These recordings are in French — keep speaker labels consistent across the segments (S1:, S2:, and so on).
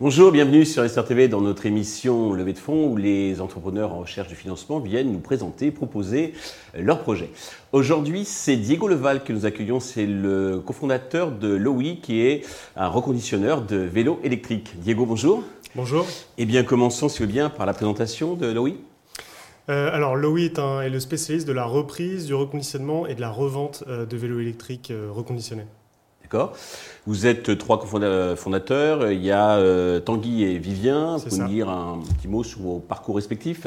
S1: Bonjour, bienvenue sur SRTV dans notre émission Levée de fonds où les entrepreneurs en recherche de financement viennent nous présenter, proposer leurs projets. Aujourd'hui, c'est Diego Leval que nous accueillons. C'est le cofondateur de Lowy qui est un reconditionneur de vélos électriques. Diego, bonjour.
S2: Bonjour.
S1: Eh bien, commençons, si vous bien, par la présentation de Lowy.
S2: Euh, alors, Lowy est, est, le spécialiste de la reprise, du reconditionnement et de la revente euh, de vélos électriques euh, reconditionnés.
S1: D'accord. Vous êtes trois fondateurs. Il y a Tanguy et Vivien. Vous pouvez nous dire un petit mot sur vos parcours respectifs?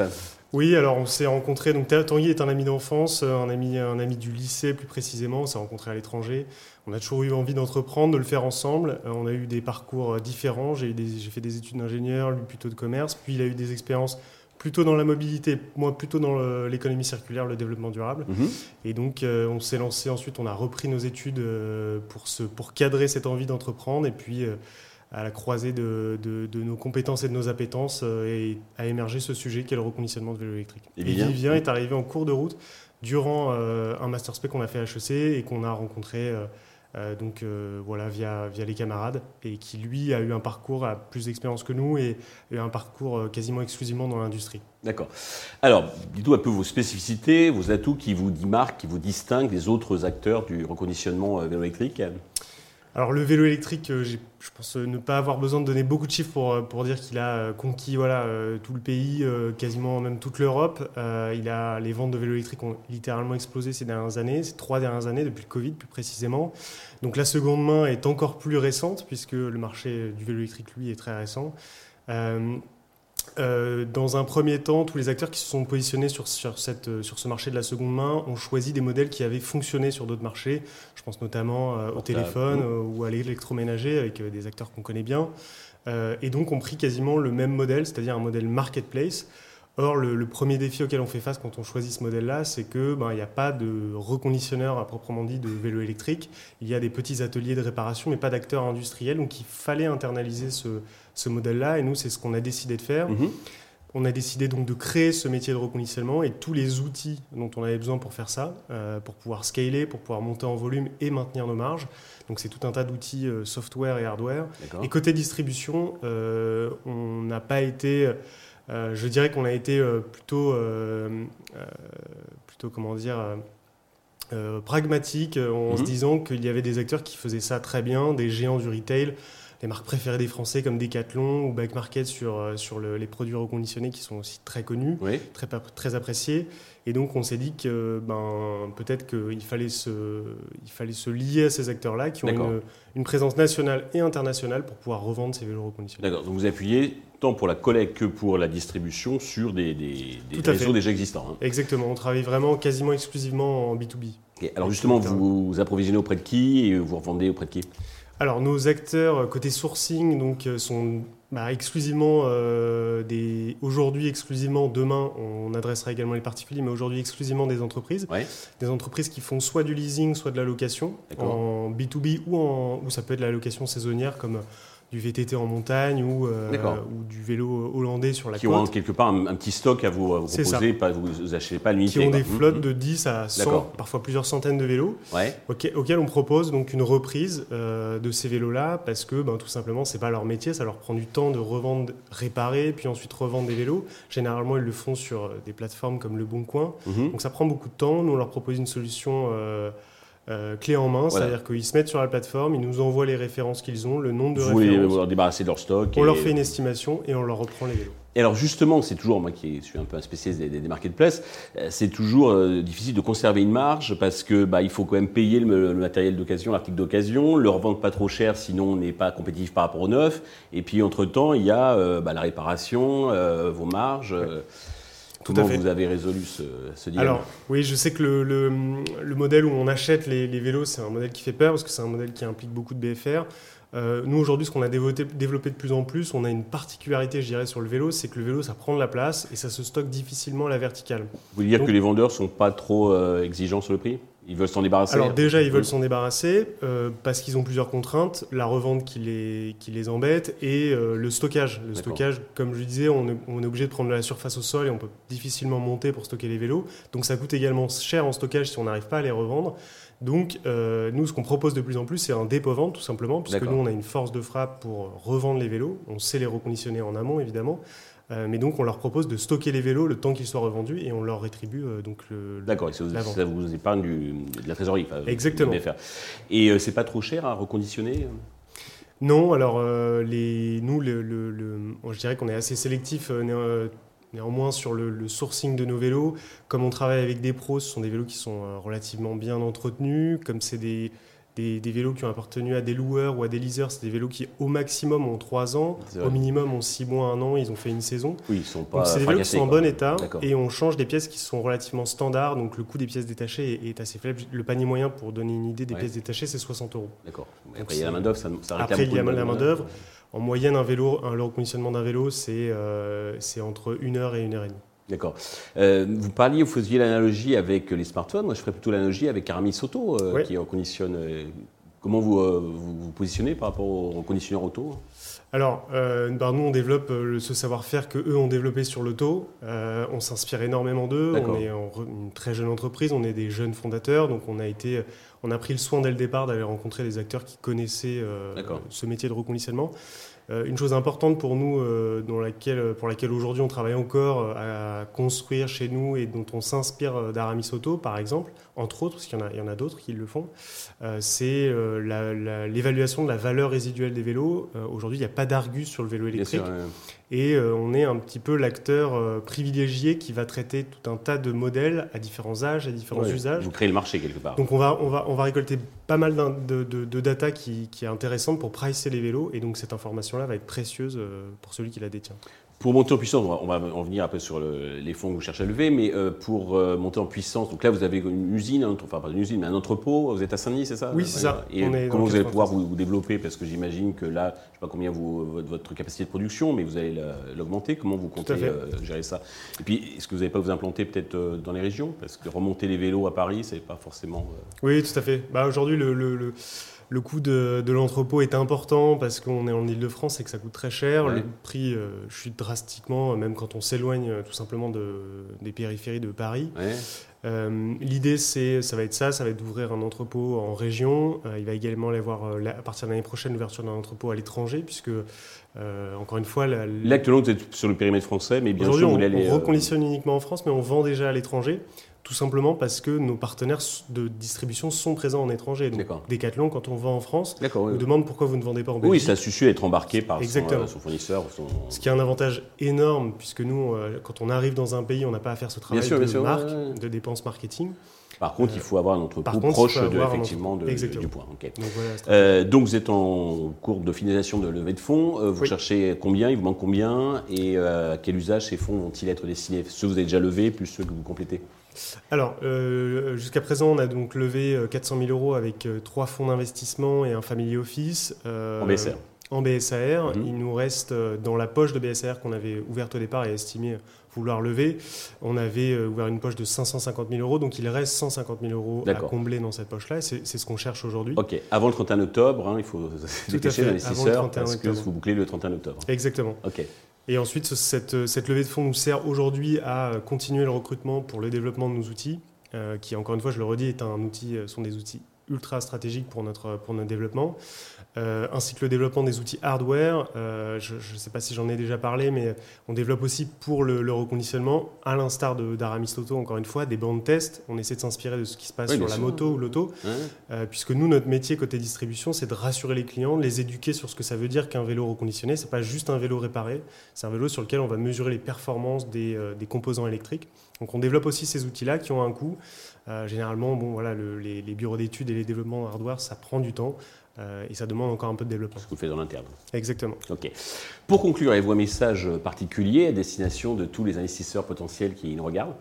S2: Oui, alors on s'est rencontrés. Donc Tanguy est un ami d'enfance, un ami, un ami du lycée plus précisément. On s'est rencontrés à l'étranger. On a toujours eu envie d'entreprendre, de le faire ensemble. On a eu des parcours différents. J'ai fait des études d'ingénieur, lui plutôt de commerce. Puis il a eu des expériences plutôt dans la mobilité, moi plutôt dans l'économie circulaire, le développement durable. Mhm. Et donc euh, on s'est lancé ensuite, on a repris nos études euh, pour, pour cadrer cette envie d'entreprendre et puis euh, à la croisée de, de, nos compétences et de nos appétences et a émergé ce sujet qui est le reconditionnement de vélo électrique. Et, Vivien est arrivé en cours de route durant un master spec qu'on a fait à HEC et qu'on a rencontré donc euh, voilà, via, via les camarades, et qui lui a eu un parcours à plus d'expérience que nous et, un parcours euh, quasiment exclusivement dans l'industrie.
S1: D'accord. Alors, dites-nous un peu vos spécificités, vos atouts qui vous démarquent, qui vous distinguent des autres acteurs du reconditionnement vélo électrique.
S2: Alors le vélo électrique, euh, je pense euh, ne pas avoir besoin de donner beaucoup de chiffres pour, euh, dire qu'il a conquis voilà, tout le pays, quasiment même toute l'Europe. il a, les ventes de vélos électriques ont littéralement explosé ces dernières années, ces trois dernières années, depuis le Covid plus précisément. Donc la seconde main est encore plus récente, puisque le marché du vélo électrique, lui, est très récent. Dans un premier temps, tous les acteurs qui se sont positionnés sur, sur, cette, euh, sur, ce marché de la seconde main ont choisi des modèles qui avaient fonctionné sur d'autres marchés. Je pense notamment euh, au téléphone ou à l'électroménager avec des acteurs qu'on connaît bien. et donc ont pris quasiment le même modèle, c'est-à-dire un modèle marketplace. Or, le, premier défi auquel on fait face quand on choisit ce modèle-là, c'est que ben, il n'y a pas de reconditionneur à proprement dit de vélo électrique. Il y a des petits ateliers de réparation, mais pas d'acteurs industriels. Donc, il fallait internaliser ce, ce modèle-là. Et nous, c'est ce qu'on a décidé de faire. Mhm. On a décidé donc de créer ce métier de reconditionnement et tous les outils dont on avait besoin pour faire ça, euh, pour pouvoir scaler, pour pouvoir monter en volume et maintenir nos marges. Donc c'est tout un tas d'outils euh, software et hardware. Et côté distribution, euh, on n'a pas été, je dirais qu'on a été plutôt, plutôt comment dire, pragmatique en se mhm. disant qu'il y avait des acteurs qui faisaient ça très bien, des géants du retail les marques préférées des Français comme Decathlon ou Back Market sur, euh, sur les produits reconditionnés qui sont aussi très connus, très, très appréciés. Et donc on s'est dit que ben, peut-être qu'il fallait, se, il fallait se lier à ces acteurs-là qui ont une, une, présence nationale et internationale pour pouvoir revendre ces vélos reconditionnés.
S1: D'accord, donc vous appuyez tant pour la collecte que pour la distribution sur des, des, des réseaux déjà existants. Hein.
S2: Exactement, on travaille vraiment quasiment exclusivement en B2B.
S1: Et alors justement, vous, vous approvisionnez auprès de qui et vous revendez auprès de qui?
S2: Alors nos acteurs euh, côté sourcing donc euh, sont bah, exclusivement euh, des aujourd'hui exclusivement demain on adressera également les particuliers mais aujourd'hui exclusivement des entreprises. Des entreprises qui font soit du leasing soit de la location en B2B ou en ou ça peut être la location saisonnière comme du VTT en montagne ou, euh, ou du vélo hollandais sur la
S1: qui
S2: côte.
S1: Qui ont quelque part un, petit stock à vous, proposer, pas, vous achetez pas l'unité.
S2: Qui ont des flottes mmh, mmh. de 10 à 100, parfois plusieurs centaines de vélos, ouais. auxquels on propose donc une reprise euh, de ces vélos-là parce que ben, tout simplement c'est pas leur métier, ça leur prend du temps de revendre, réparer, puis ensuite revendre des vélos. Généralement ils le font sur euh, des plateformes comme Le Bon Coin, mmh. donc ça prend beaucoup de temps. Nous on leur propose une solution euh, clé en main, c'est-à-dire qu'ils se mettent sur la plateforme, ils nous envoient les références qu'ils ont, le nombre de
S1: vous
S2: références.
S1: Vous leur débarrasser de leur stock.
S2: On leur fait une estimation et on leur reprend les vélos.
S1: Et alors justement, c'est toujours, moi qui suis un peu un spécialiste des, des, marketplaces, euh, c'est toujours euh, difficile de conserver une marge parce que bah, il faut quand même payer le, matériel d'occasion, l'article d'occasion, le revendre pas trop cher, sinon on n'est pas compétitif par rapport au neuf. Et puis entre-temps, il y a bah, la réparation, vos marges. Comment vous avez résolu ce, ce dilemme
S2: Alors, oui, je sais que le, le, modèle où on achète les, les vélos, c'est un modèle qui fait peur parce que c'est un modèle qui implique beaucoup de BFR. Euh, nous, aujourd'hui, ce qu'on a développé, développé, de plus en plus, on a une particularité, je dirais, sur le vélo, c'est que le vélo, ça prend de la place et ça se stocke difficilement à la verticale.
S1: Vous voulez dire que les vendeurs sont pas trop euh, exigeants sur le prix? Ils veulent s'en débarrasser
S2: Alors déjà, ils veulent s'en débarrasser euh, parce qu'ils ont plusieurs contraintes. La revente qui les, qui les embête et euh, le stockage. Le stockage, comme je le disais, on est, on est, obligé de prendre de la surface au sol et on peut difficilement monter pour stocker les vélos. Donc ça coûte également cher en stockage si on n'arrive pas à les revendre. Donc euh, nous, ce qu'on propose de plus en plus, c'est un dépôt-vente tout simplement, puisque nous, on a une force de frappe pour revendre les vélos. On sait les reconditionner en amont, évidemment. Euh, mais donc, on leur propose de stocker les vélos le temps qu'ils soient revendus et on leur rétribue euh, donc le.
S1: D'accord, ça, ça vous épargne du, de la trésorerie.
S2: Exactement.
S1: Et euh, c'est pas trop cher à reconditionner
S2: Non, alors les, nous, le, je dirais qu'on est assez sélectif. Néanmoins, sur le, le, sourcing de nos vélos, comme on travaille avec des pros, ce sont des vélos qui sont relativement bien entretenus. Comme c'est des, des, vélos qui ont appartenu à des loueurs ou à des leasers. C'est des vélos qui, au maximum, ont 3 ans, au minimum, ont 6 mois, 1 an. Ils ont fait une saison.
S1: Oui, ils sont pas.
S2: c'est des vélos qui sont en bon état et on change des pièces qui sont relativement standards. Donc le coût des pièces détachées est, assez faible. Le panier moyen, pour donner une idée des pièces détachées, c'est 60 euros.
S1: D'accord. Après, il y a la main-d'œuvre, ça, ça
S2: Après, il y a la main-d'œuvre. En moyenne, un vélo, un, le reconditionnement d'un vélo, c'est euh, entre 1 heure et 1 heure et demie.
S1: D'accord. Euh, vous parliez, vous faisiez l'analogie avec les smartphones. Moi, je ferais plutôt l'analogie avec Aramis Auto, euh, qui reconditionne Comment vous, euh, vous, positionnez par rapport aux conditionneurs auto?
S2: Alors, euh, bah, nous, on développe euh, ce savoir-faire que eux ont développé sur l'auto. on s'inspire énormément d'eux. On est une très jeune entreprise, on est des jeunes fondateurs, donc on a été, on a pris le soin dès le départ d'aller rencontrer des acteurs qui connaissaient ce métier de reconditionnement. Euh, une chose importante pour nous, euh, dans laquelle, pour laquelle aujourd'hui on travaille encore euh, à construire chez nous et dont on s'inspire d'Aramis Auto, par exemple, entre autres, parce qu'il y en a, d'autres qui le font, c'est l'évaluation de la valeur résiduelle des vélos. aujourd'hui, il n'y a pas d'argus sur le vélo électrique. Et euh, on est un petit peu l'acteur euh, privilégié qui va traiter tout un tas de modèles à différents âges, à différents usages.
S1: Vous créez le marché quelque part.
S2: Donc on va, on va, on va récolter pas mal de, data qui, qui, est intéressante pour pricer les vélos. Et donc cette information-là va être précieuse euh, pour celui qui la détient.
S1: Pour monter en puissance, on va, en venir après sur les fonds que vous cherchez à lever, mais euh, pour euh, monter en puissance, donc là vous avez une usine, enfin pas une usine, mais un entrepôt, vous êtes à Saint-Denis, c'est ça?
S2: Oui, c'est ça.
S1: Et comment vous allez pouvoir vous, développer? Parce que j'imagine que là, je ne sais pas combien vous, votre, capacité de production, mais vous allez l'augmenter. Comment vous comptez euh, gérer ça? Et puis, est-ce que vous n'allez pas vous implanter peut-être dans les régions? Parce que remonter les vélos à Paris, c'est pas forcément.
S2: Oui, tout à fait. Bah, Aujourd'hui, le, le le coût de, l'entrepôt est important parce qu'on est en Ile-de-France et que ça coûte très cher. Le prix euh, chute drastiquement, même quand on s'éloigne euh, tout simplement de, des périphéries de Paris. Euh, l'idée, c'est, ça va être ça, ça va être d'ouvrir un entrepôt en région. il va également y avoir, à partir de l'année prochaine, l'ouverture d'un entrepôt à l'étranger, puisque, encore une fois...
S1: La, Là, actuellement, vous êtes sur le périmètre français, mais bien
S2: sûr,
S1: vous
S2: on, on reconditionne uniquement en France, mais on vend déjà à l'étranger. Tout simplement parce que nos partenaires de distribution sont présents en étranger. Donc, Decathlon, quand on vend en France, nous demande pourquoi vous ne vendez pas en Belgique.
S1: Oui, ça suffit d'être embarqué par son, euh, fournisseur.
S2: Ce qui est un avantage énorme, puisque nous, euh, quand on arrive dans un pays, on n'a pas à faire ce travail de marque, de dépenses marketing.
S1: Par contre, il faut avoir un entrepôt proche de, effectivement de, du point. Donc, donc, vous êtes en cours de finalisation de levée de fonds. vous cherchez combien? Il vous manque combien? Et à quel usage ces fonds vont-ils être destinés? Ceux que vous avez déjà levés, plus ceux que vous complétez?
S2: Alors, euh, jusqu'à présent, on a donc levé 400 euh, 000 euros avec euh, trois fonds d'investissement et un family office.
S1: en BSR
S2: En BSAR. Mhm. Il nous reste dans la poche de BSR qu'on avait ouverte au départ et estimé vouloir lever, on avait ouvert une poche de 550 000 euros, donc il reste 150 000 euros à combler dans cette poche-là, c'est ce qu'on cherche aujourd'hui.
S1: Ok, avant le 31 octobre, hein, il faut dépêcher l'investisseur parce que vous bouclez le 31 octobre.
S2: Exactement.
S1: Ok.
S2: Et ensuite, cette, cette, levée de fonds nous sert aujourd'hui à continuer le recrutement pour le développement de nos outils, euh, qui, encore une fois, je le redis, est un outil, euh, sont des outils ultra stratégiques pour notre, pour notre développement. Euh, ainsi que le développement des outils hardware. Euh, je ne sais pas si j'en ai déjà parlé, mais on développe aussi pour le, reconditionnement, à l'instar d'Aramis Auto, encore une fois, des bandes test. On essaie de s'inspirer de ce qui se passe sur la moto ou l'auto, euh, puisque nous, notre métier côté distribution, c'est de rassurer les clients, de les éduquer sur ce que ça veut dire qu'un vélo reconditionné. C'est pas juste un vélo réparé, c'est un vélo sur lequel on va mesurer les performances des, des composants électriques. Donc on développe aussi ces outils-là qui ont un coût. généralement, bon, voilà, les, les bureaux d'études et les développements hardware, ça prend du temps. Euh, et ça demande encore un peu de développement.
S1: Ce que vous faites dans l'interne.
S2: Exactement.
S1: Ok. Pour conclure, avez-vous un message particulier à destination de tous les investisseurs potentiels qui nous regardent?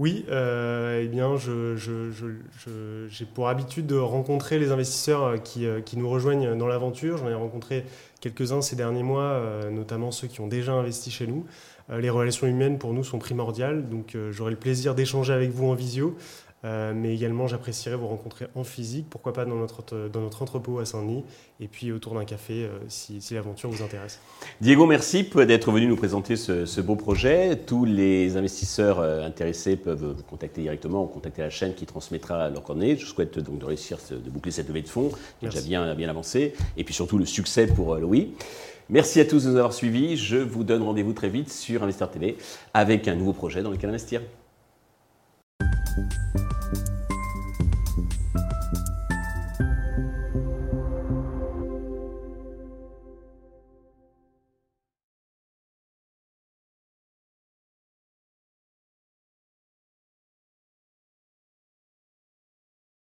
S2: Oui, euh, eh bien, j'ai pour habitude de rencontrer les investisseurs qui, euh, qui nous rejoignent dans l'aventure. J'en ai rencontré quelques-uns ces derniers mois, notamment ceux qui ont déjà investi chez nous. les relations humaines pour nous sont primordiales, donc j'aurai le plaisir d'échanger avec vous en visio. Euh, mais également, j'apprécierais vous rencontrer en physique, pourquoi pas dans notre, dans notre entrepôt à Saint-Denis, et puis autour d'un café euh, si, si l'aventure vous intéresse.
S1: Diego, merci d'être venu nous présenter ce, beau projet. Tous les investisseurs euh, intéressés peuvent vous contacter directement ou contacter la chaîne qui transmettra leur coordonnées. Je souhaite donc de réussir de boucler cette levée de fonds, qui est déjà bien, bien avancée, et puis surtout le succès pour Louis. Merci à tous de nous avoir suivis. Je vous donne rendez-vous très vite sur Investir TV avec un nouveau projet dans lequel investir.